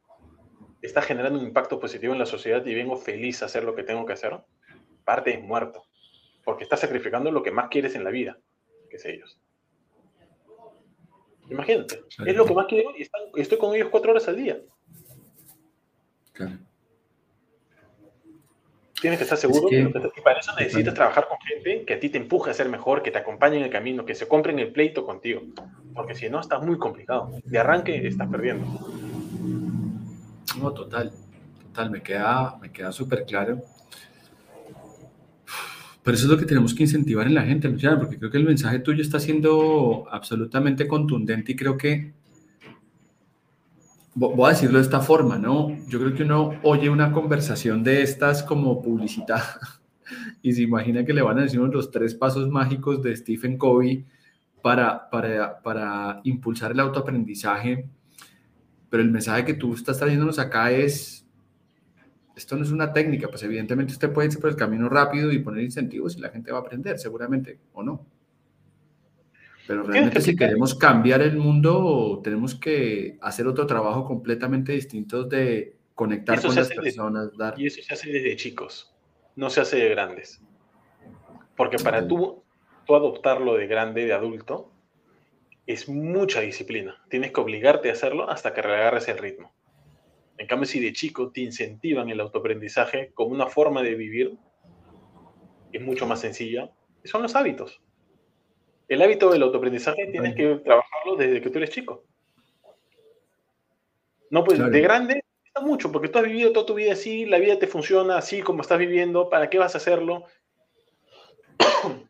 está generando un impacto positivo en la sociedad y vengo feliz a hacer lo que tengo que hacer, parte es muerto. Porque está sacrificando lo que más quieres en la vida, que es ellos. Imagínate, es lo que más quiero y estoy con ellos cuatro horas al día. Claro. Tienes que estar seguro que, y para eso necesitas trabajar con gente que a ti te empuje a ser mejor, que te acompañe en el camino, que se compren el pleito contigo. Porque si no, está muy complicado. De arranque estás perdiendo. No, total, total, me queda, me queda súper claro. Pero eso es lo que tenemos que incentivar en la gente, Luciana, porque creo que el mensaje tuyo está siendo absolutamente contundente y creo que, voy a decirlo de esta forma, ¿no? Yo creo que uno oye una conversación de estas como publicitada y se imagina que le van a decir los tres pasos mágicos de Stephen Covey para, para, para impulsar el autoaprendizaje pero el mensaje que tú estás trayéndonos acá es, esto no es una técnica, pues evidentemente usted puede irse por el camino rápido y poner incentivos y la gente va a aprender, seguramente, ¿o no? Pero realmente si queremos cambiar el mundo, tenemos que hacer otro trabajo completamente distinto de conectar con las personas. dar... Y eso se hace desde chicos, no se hace de grandes. Porque para tú, tú adoptarlo de grande, de adulto, es mucha disciplina. Tienes que obligarte a hacerlo hasta que reagarres el ritmo. En cambio, si de chico te incentivan el autoaprendizaje como una forma de vivir, es mucho más sencilla, son los hábitos. El hábito del autoaprendizaje tienes que trabajarlo desde que tú eres chico. No, pues de grande está mucho, porque tú has vivido toda tu vida así, la vida te funciona así como estás viviendo, ¿para qué vas a hacerlo?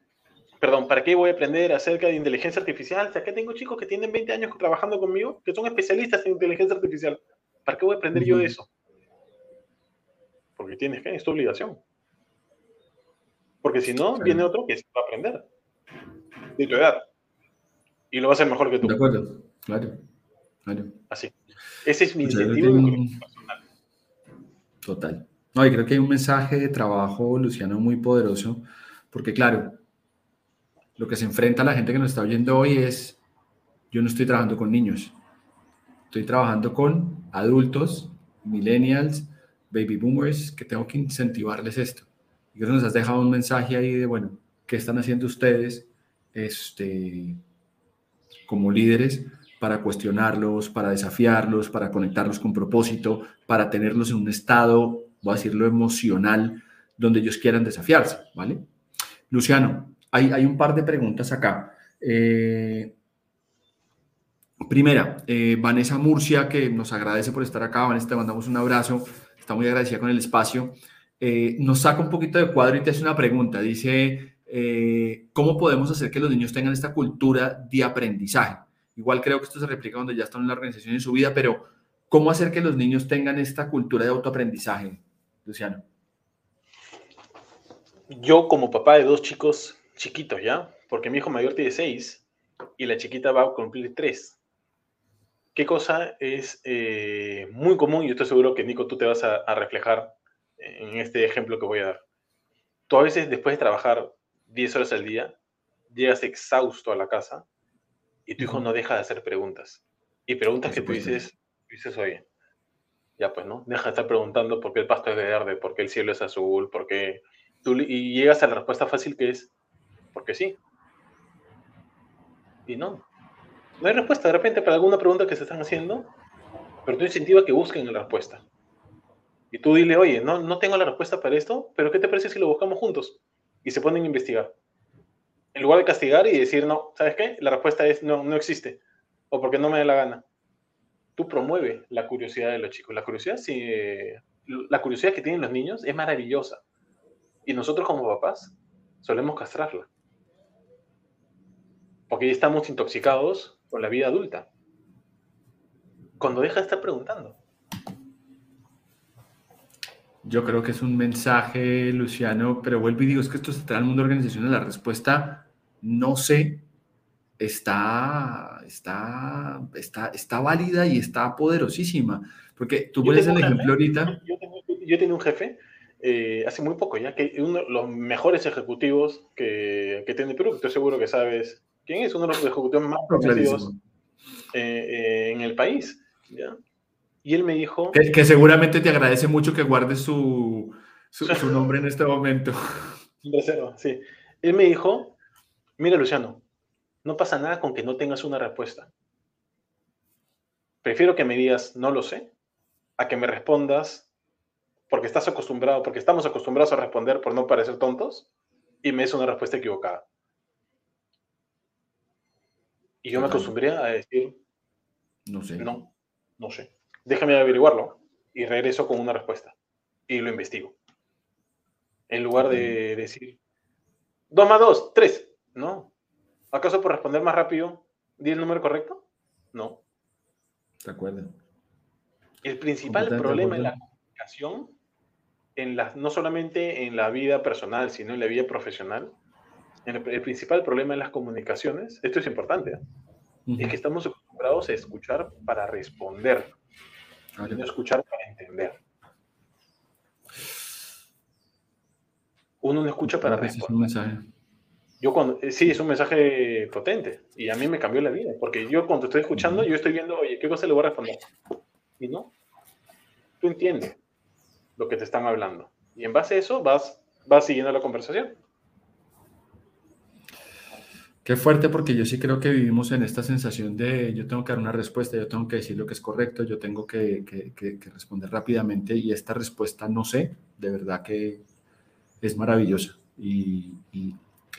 Perdón, ¿para qué voy a aprender acerca de inteligencia artificial? O sea, que tengo chicos que tienen 20 años trabajando conmigo, que son especialistas en inteligencia artificial. ¿Para qué voy a aprender yo de eso? Porque tienes que, es tu obligación. Porque si no, viene otro que va a aprender de tu edad y lo va a hacer mejor que tú. De acuerdo, claro. claro. Así. Ese es mi incentivo personal. Total. No, y creo que hay un mensaje de trabajo, Luciano, muy poderoso, porque claro, lo que se enfrenta a la gente que nos está oyendo hoy es, yo no estoy trabajando con niños, estoy trabajando con adultos, millennials, baby boomers, que tengo que incentivarles esto. Y que nos has dejado un mensaje ahí de, bueno, ¿qué están haciendo ustedes este, como líderes para cuestionarlos, para desafiarlos, para conectarlos con propósito, para tenerlos en un estado, voy a decirlo, emocional, donde ellos quieran desafiarse, ¿vale? Luciano, hay, hay un par de preguntas acá. Eh, Primera, eh, Vanessa Murcia, que nos agradece por estar acá. Vanessa, te mandamos un abrazo. Está muy agradecida con el espacio. Eh, nos saca un poquito de cuadro y te hace una pregunta. Dice, eh, ¿cómo podemos hacer que los niños tengan esta cultura de aprendizaje? Igual creo que esto se replica cuando ya están en la organización en su vida, pero ¿cómo hacer que los niños tengan esta cultura de autoaprendizaje, Luciano? Yo como papá de dos chicos chiquitos, ¿ya? Porque mi hijo mayor tiene seis y la chiquita va a cumplir tres. ¿Qué cosa es eh, muy común? Y estoy seguro que, Nico, tú te vas a, reflejar en este ejemplo que voy a dar. Tú a veces, después de trabajar 10 horas al día, llegas exhausto a la casa y tu hijo no deja de hacer preguntas. Y preguntas que tú dices, dices, oye, ya pues, ¿no? Deja de estar preguntando por qué el pasto es verde, por qué el cielo es azul, por qué... Tú, y llegas a la respuesta fácil que es, porque sí. Y no, no hay respuesta de repente para alguna pregunta que se están haciendo, pero tú incentiva que busquen la respuesta. Y tú dile, oye, no, no tengo la respuesta para esto, pero ¿qué te parece si lo buscamos juntos? Y se ponen a investigar. En lugar de castigar y decir, no, ¿sabes qué? La respuesta es, no, no existe. O porque no me da la gana. Tú promueve la curiosidad de los chicos. La curiosidad, sí, la curiosidad que tienen los niños es maravillosa. Y nosotros como papás solemos castrarla. Porque ya estamos intoxicados con la vida adulta. Cuando deja de estar preguntando. Yo creo que es un mensaje, Luciano, pero vuelvo y digo, es que esto se trata del mundo de organizaciones. La respuesta, no sé, está, está, está, está válida y está poderosísima. Porque tú pones el ejemplo ahorita. Yo tenía, un jefe eh, hace muy poco ya, que uno de los mejores ejecutivos que, que tiene Perú, estoy seguro que sabes quién es, uno de los ejecutivos más conocidos eh, eh, en el país. ¿ya? Y él me dijo... Que, seguramente te agradece mucho que guardes su, su, nombre en este momento. Reserva, sí. Él me dijo, mira Luciano, no pasa nada con que no tengas una respuesta. Prefiero que me digas, no lo sé, a que me respondas porque estás acostumbrado, porque estamos acostumbrados a responder por no parecer tontos y me es una respuesta equivocada. Y yo me acostumbré a decir, no sé. No, no sé. Déjame averiguarlo y regreso con una respuesta y lo investigo. En lugar de decir, 2 más 2, 3. No. ¿Acaso por responder más rápido di el número correcto? No. De acuerdo. El principal problema en la comunicación, en la, no solamente en la vida personal, sino en la vida profesional, el, principal problema en las comunicaciones, esto es importante, ¿eh? es que estamos acostumbrados a escuchar para responder, no escuchar para entender. Uno no escucha para responder. Yo Yo cuando, eh, sí, es un mensaje potente y a mí me cambió la vida, porque yo cuando estoy escuchando, yo estoy viendo, oye, ¿qué cosa le voy a responder? Y no, tú entiendes lo que te están hablando. Y en base a eso vas, vas siguiendo la conversación. Qué fuerte porque yo sí creo que vivimos en esta sensación de yo tengo que dar una respuesta, yo tengo que decir lo que es correcto, yo tengo que, responder rápidamente y esta respuesta no sé, de verdad que es maravillosa. Y,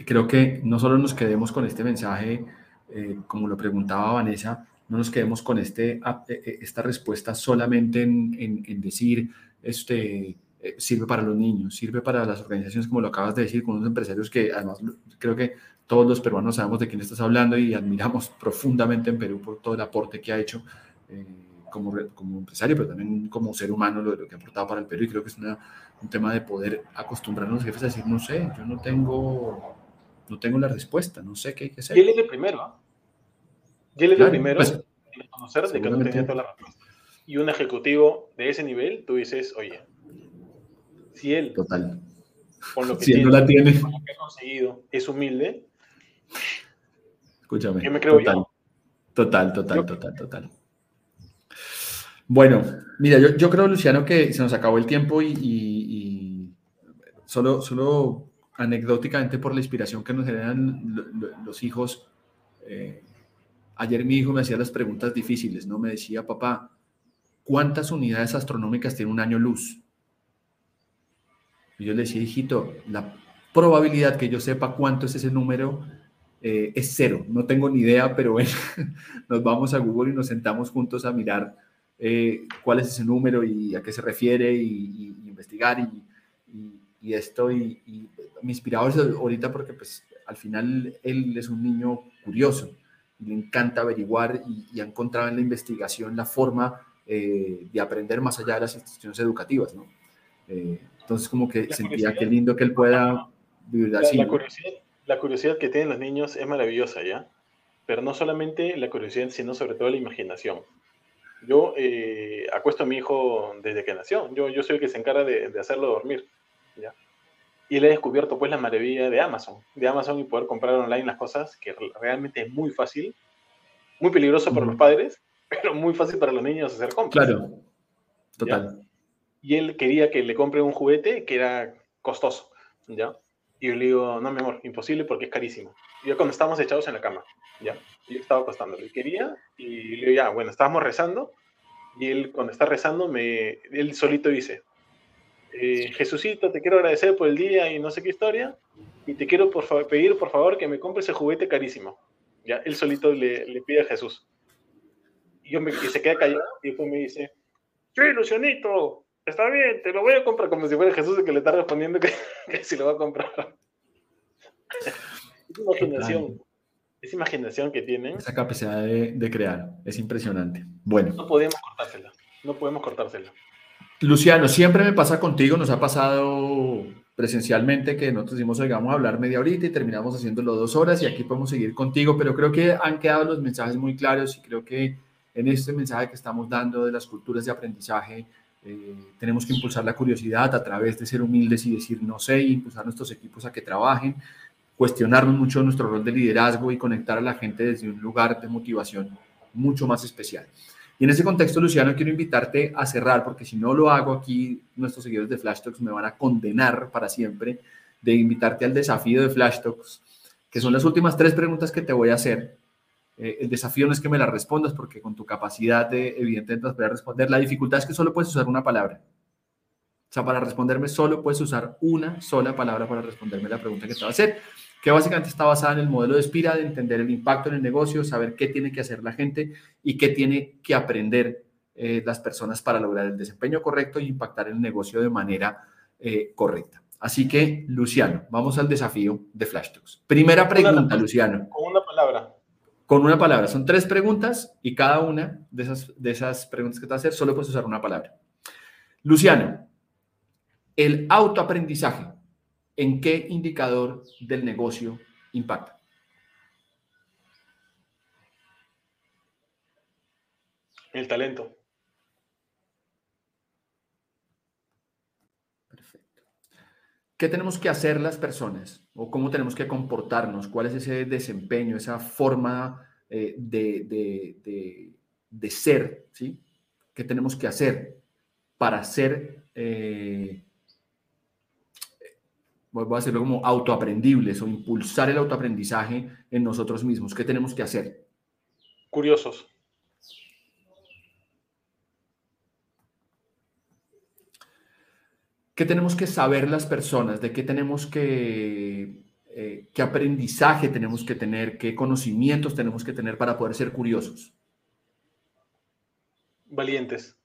creo que no solo nos quedemos con este mensaje, eh, como lo preguntaba Vanessa, no nos quedemos con este, e, e, esta respuesta solamente en, en decir, este, eh, sirve para los niños, sirve para las organizaciones, como lo acabas de decir, con unos empresarios que además creo que todos los peruanos sabemos de quién estás hablando y admiramos profundamente en Perú por todo el aporte que ha hecho eh, como, como empresario, pero también como ser humano, lo, lo, que ha aportado para el Perú. Y creo que es una, un tema de poder acostumbrarnos los jefes a decir, no sé, yo no tengo, no tengo la respuesta, no sé qué hay que hacer. Y él es el primero, ¿ah? Y él es el primero pues, en conocer de que no tenía toda la respuesta. Y un ejecutivo de ese nivel, tú dices, oye, si él, Total. con lo que, si tiene, no la tiene. Con lo que ha conseguido, es humilde, Escúchame. Yo me creo total, total, total, total, total. Bueno, mira, yo, yo, creo, Luciano, que se nos acabó el tiempo y, y, solo, solo anecdóticamente por la inspiración que nos generan los hijos. Eh, ayer mi hijo me hacía las preguntas difíciles, ¿no? Me decía, papá, ¿cuántas unidades astronómicas tiene un año luz? Y yo le decía, hijito, la probabilidad que yo sepa cuánto es ese número eh, es cero. No tengo ni idea, pero bueno, nos vamos a Google y nos sentamos juntos a mirar eh, cuál es ese número y a qué se refiere y, investigar y, y esto. Y, me inspiraba ahorita porque pues al final él es un niño curioso y le encanta averiguar y, ha encontrado en la investigación la forma eh, de aprender más allá de las instituciones educativas, ¿no? entonces como que sentía que lindo que él pueda vivir así. La, curiosidad, la curiosidad que tienen los niños es maravillosa, ¿ya? Pero no solamente la curiosidad, sino sobre todo la imaginación. Yo eh, acuesto a mi hijo desde que nació. Yo, yo soy el que se encarga de, de hacerlo dormir, ¿ya? Y le he descubierto pues la maravilla de Amazon, de Amazon y poder comprar online las cosas, que realmente es muy fácil, muy peligroso para los padres, pero muy fácil para los niños hacer compras. Claro, total. Y él quería que le compre un juguete que era costoso, ¿ya? Y yo le digo, no, mi amor, imposible porque es carísimo. Y yo cuando estábamos echados en la cama, ya, yo estaba acostándole. Quería, y le digo, ya, bueno, estábamos rezando, y él cuando está rezando, me, él solito dice, eh, Jesucito, te quiero agradecer por el día y no sé qué historia, y te quiero por favor, pedir, por favor, que me compre ese juguete carísimo. Ya, él solito le, le pide a Jesús. Y, yo me, y se queda callado, y después me dice, sí, Lucianito, está bien, te lo voy a comprar como si fuera Jesús el que le está respondiendo que, que si lo va a comprar. es imaginación. Es imaginación que tienen. Esa capacidad de, de, crear es impresionante. Bueno. No podemos cortársela. No podemos cortársela. Luciano, siempre me pasa contigo, nos ha pasado presencialmente que nosotros decimos, oiga, vamos a hablar media horita y terminamos haciéndolo dos horas y aquí podemos seguir contigo, pero creo que han quedado los mensajes muy claros y creo que en este mensaje que estamos dando de las culturas de aprendizaje, eh, tenemos que impulsar la curiosidad a través de ser humildes y decir no sé, y impulsar a nuestros equipos a que trabajen, cuestionarnos mucho nuestro rol de liderazgo y conectar a la gente desde un lugar de motivación mucho más especial. Y en ese contexto, Luciano, quiero invitarte a cerrar, porque si no lo hago aquí, nuestros seguidores de Flash Talks me van a condenar para siempre, de invitarte al desafío de Flash Talks, que son las últimas tres preguntas que te voy a hacer eh, el desafío no es que me la respondas porque con tu capacidad de, evidentemente, poder responder, la dificultad es que solo puedes usar una palabra. O sea, para responderme solo puedes usar una sola palabra para responderme la pregunta que te va a hacer, que básicamente está basada en el modelo de Spira, de entender el impacto en el negocio, saber qué tiene que hacer la gente y qué tiene que aprender eh, las personas para lograr el desempeño correcto e impactar el negocio de manera eh, correcta. Así que, Luciano, vamos al desafío de Flash Talks. Primera pregunta, Luciano. Con una con una palabra. Son tres preguntas y cada una de esas, de esas preguntas que te va a hacer solo puedes usar una palabra. Luciano, el autoaprendizaje, ¿en qué indicador del negocio impacta? El talento. Perfecto. ¿qué tenemos que hacer las personas? ¿O cómo tenemos que comportarnos? ¿Cuál es ese desempeño, esa forma eh, de, de, ser? ¿sí? ¿Qué tenemos que hacer para ser, eh, voy a decirlo como autoaprendibles o impulsar el autoaprendizaje en nosotros mismos? ¿Qué tenemos que hacer? Curiosos. ¿Qué tenemos que saber las personas? ¿De qué tenemos que, eh, qué aprendizaje tenemos que tener? ¿Qué conocimientos tenemos que tener para poder ser curiosos? Valientes.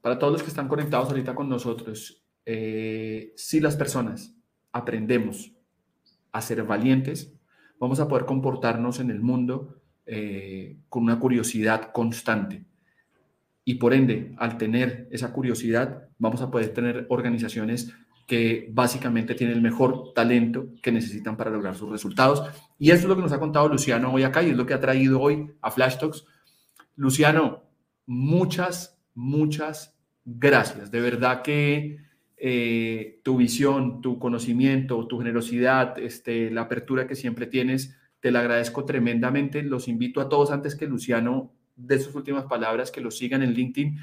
Para todos los que están conectados ahorita con nosotros, eh, si las personas aprendemos a ser valientes, vamos a poder comportarnos en el mundo eh, con una curiosidad constante. Y por ende, al tener esa curiosidad, vamos a poder tener organizaciones que básicamente tienen el mejor talento que necesitan para lograr sus resultados. Y eso es lo que nos ha contado Luciano hoy acá y es lo que ha traído hoy a Flash Talks. Luciano, muchas, muchas gracias. De verdad que eh, tu visión, tu conocimiento, tu generosidad, este, la apertura que siempre tienes, te la agradezco tremendamente. Los invito a todos antes que Luciano de sus últimas palabras, que lo sigan en LinkedIn,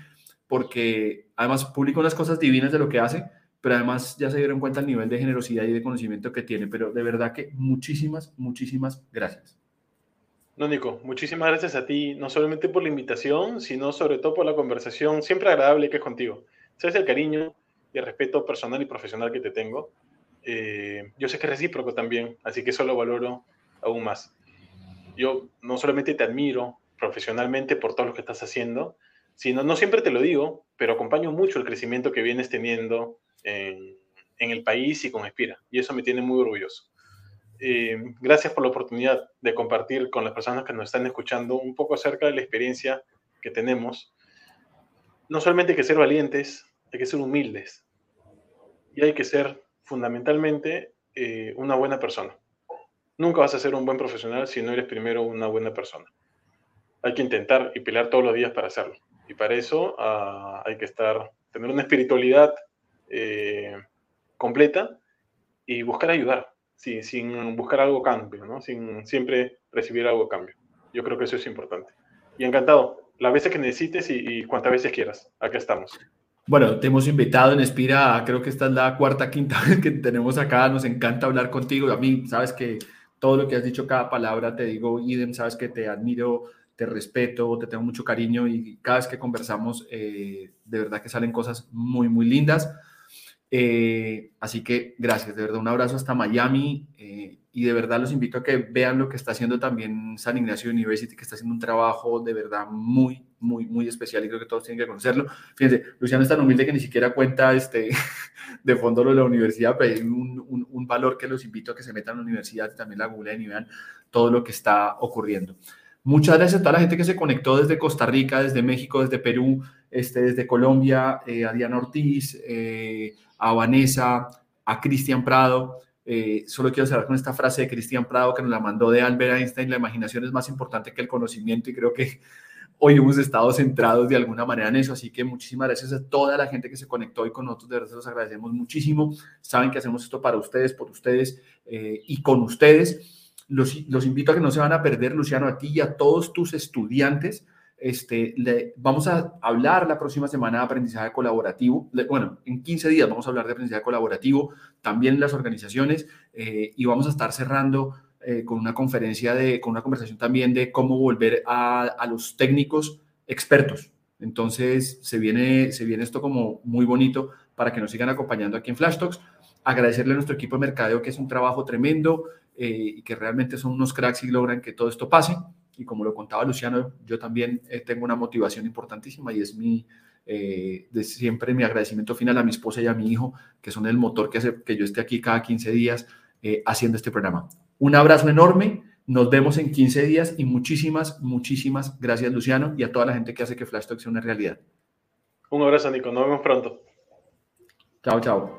porque además publica unas cosas divinas de lo que hace, pero además ya se dieron cuenta el nivel de generosidad y de conocimiento que tiene. Pero de verdad que muchísimas, muchísimas gracias. No, Nico, muchísimas gracias a ti, no solamente por la invitación, sino sobre todo por la conversación siempre agradable que es contigo. Sabes el cariño y el respeto personal y profesional que te tengo. Eh, yo sé que es recíproco también, así que eso lo valoro aún más. Yo no solamente te admiro profesionalmente por todo lo que estás haciendo, sino, no siempre te lo digo, pero acompaño mucho el crecimiento que vienes teniendo en, el país y con Espira, y eso me tiene muy orgulloso. Eh, gracias por la oportunidad de compartir con las personas que nos están escuchando un poco acerca de la experiencia que tenemos. No solamente hay que ser valientes, hay que ser humildes y hay que ser fundamentalmente eh, una buena persona. Nunca vas a ser un buen profesional si no eres primero una buena persona. Hay que intentar y pelear todos los días para hacerlo. Y para eso ah, hay que estar, tener una espiritualidad eh, completa y buscar ayudar, sin buscar algo cambio, ¿no? sin siempre recibir algo cambio. Yo creo que eso es importante. Y encantado, las veces que necesites y, y cuantas veces quieras. Acá estamos. Bueno, te hemos invitado en Espira, creo que esta es la cuarta, quinta vez que tenemos acá, nos encanta hablar contigo. A mí, sabes que todo lo que has dicho, cada palabra, te digo, idem, sabes que te admiro, te respeto, te tengo mucho cariño y cada vez que conversamos, eh, de verdad que salen cosas muy, muy lindas. Eh, así que gracias, de verdad, un abrazo hasta Miami eh, y de verdad los invito a que vean lo que está haciendo también San Ignacio University, que está haciendo un trabajo de verdad muy, muy, muy especial y creo que todos tienen que conocerlo. Fíjense, Luciano es tan humilde que ni siquiera cuenta este, de fondo lo de la universidad, pero hay un, un, valor que los invito a que se metan a la universidad y también la googleen y vean todo lo que está ocurriendo. Muchas gracias a toda la gente que se conectó desde Costa Rica, desde México, desde Perú, este, desde Colombia, eh, a Diana Ortiz, eh, a Vanessa, a Cristian Prado. Eh, solo quiero cerrar con esta frase de Cristian Prado que nos la mandó de Albert Einstein, la imaginación es más importante que el conocimiento y creo que hoy hemos estado centrados de alguna manera en eso, así que muchísimas gracias a toda la gente que se conectó hoy con nosotros, de verdad los agradecemos muchísimo, saben que hacemos esto para ustedes, por ustedes eh, y con ustedes. Los, los, invito a que no se van a perder, Luciano, a ti y a todos tus estudiantes. Este, vamos a hablar la próxima semana de aprendizaje colaborativo. bueno, en 15 días vamos a hablar de aprendizaje colaborativo, también las organizaciones, eh, y vamos a estar cerrando eh, con una conferencia, de, con una conversación también de cómo volver a, a, los técnicos expertos. Entonces, se viene, se viene esto como muy bonito para que nos sigan acompañando aquí en Flash Talks. Agradecerle a nuestro equipo de mercadeo que es un trabajo tremendo eh, y que realmente son unos cracks y logran que todo esto pase. Y como lo contaba Luciano, yo también eh, tengo una motivación importantísima y es mi, eh, de siempre mi agradecimiento final a mi esposa y a mi hijo, que son el motor que hace que yo esté aquí cada 15 días eh, haciendo este programa. Un abrazo enorme, nos vemos en 15 días y muchísimas, muchísimas gracias Luciano y a toda la gente que hace que Flash Talk sea una realidad. Un abrazo Nico, nos vemos pronto. Chao, chao.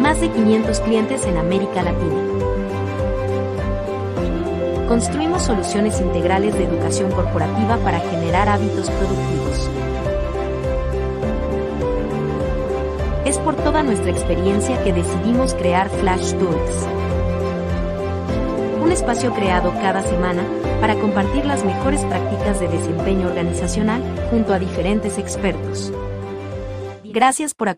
Más de 500 clientes en América Latina. Construimos soluciones integrales de educación corporativa para generar hábitos productivos. Es por toda nuestra experiencia que decidimos crear Flash Talks. Un espacio creado cada semana para compartir las mejores prácticas de desempeño organizacional junto a diferentes expertos. Gracias por